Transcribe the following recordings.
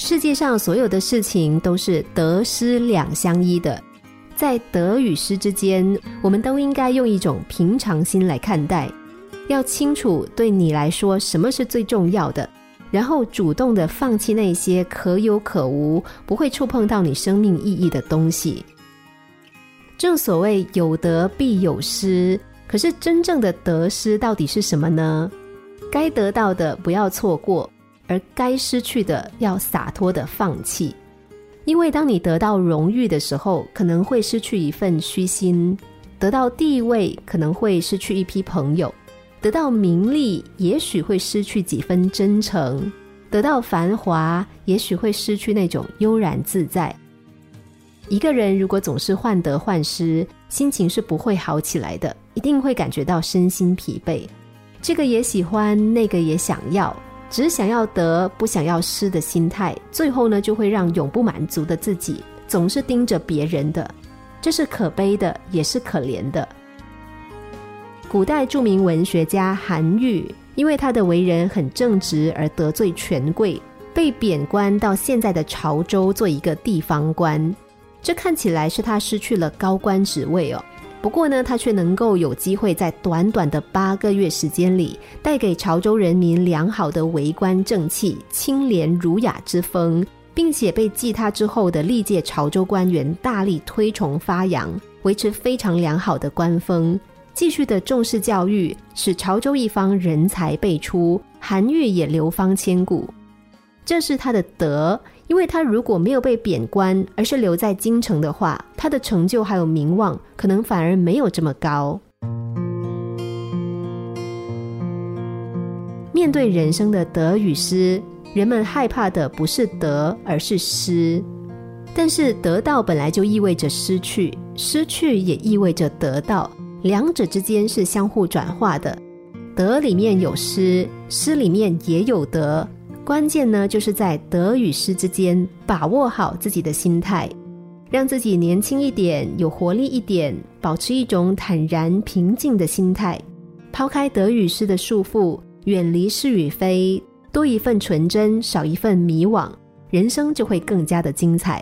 世界上所有的事情都是得失两相依的，在得与失之间，我们都应该用一种平常心来看待，要清楚对你来说什么是最重要的，然后主动的放弃那些可有可无、不会触碰到你生命意义的东西。正所谓有得必有失，可是真正的得失到底是什么呢？该得到的不要错过。而该失去的要洒脱的放弃，因为当你得到荣誉的时候，可能会失去一份虚心；得到地位，可能会失去一批朋友；得到名利，也许会失去几分真诚；得到繁华，也许会失去那种悠然自在。一个人如果总是患得患失，心情是不会好起来的，一定会感觉到身心疲惫。这个也喜欢，那个也想要。只想要得不想要失的心态，最后呢就会让永不满足的自己总是盯着别人的，这是可悲的，也是可怜的。古代著名文学家韩愈，因为他的为人很正直而得罪权贵，被贬官到现在的潮州做一个地方官，这看起来是他失去了高官职位哦。不过呢，他却能够有机会在短短的八个月时间里，带给潮州人民良好的为官正气、清廉儒雅之风，并且被继他之后的历届潮州官员大力推崇发扬，维持非常良好的官风，继续的重视教育，使潮州一方人才辈出，韩愈也流芳千古。这是他的德。因为他如果没有被贬官，而是留在京城的话，他的成就还有名望，可能反而没有这么高。面对人生的得与失，人们害怕的不是得，而是失。但是得到本来就意味着失去，失去也意味着得到，两者之间是相互转化的。得里面有失，失里面也有得。关键呢，就是在得与失之间把握好自己的心态，让自己年轻一点，有活力一点，保持一种坦然平静的心态，抛开得与失的束缚，远离是与非，多一份纯真，少一份迷惘，人生就会更加的精彩。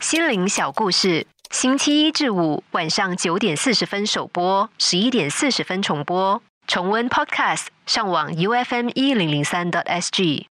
心灵小故事，星期一至五晚上九点四十分首播，十一点四十分重播。重温 Podcast，上网 U F M 一零零三 t S G。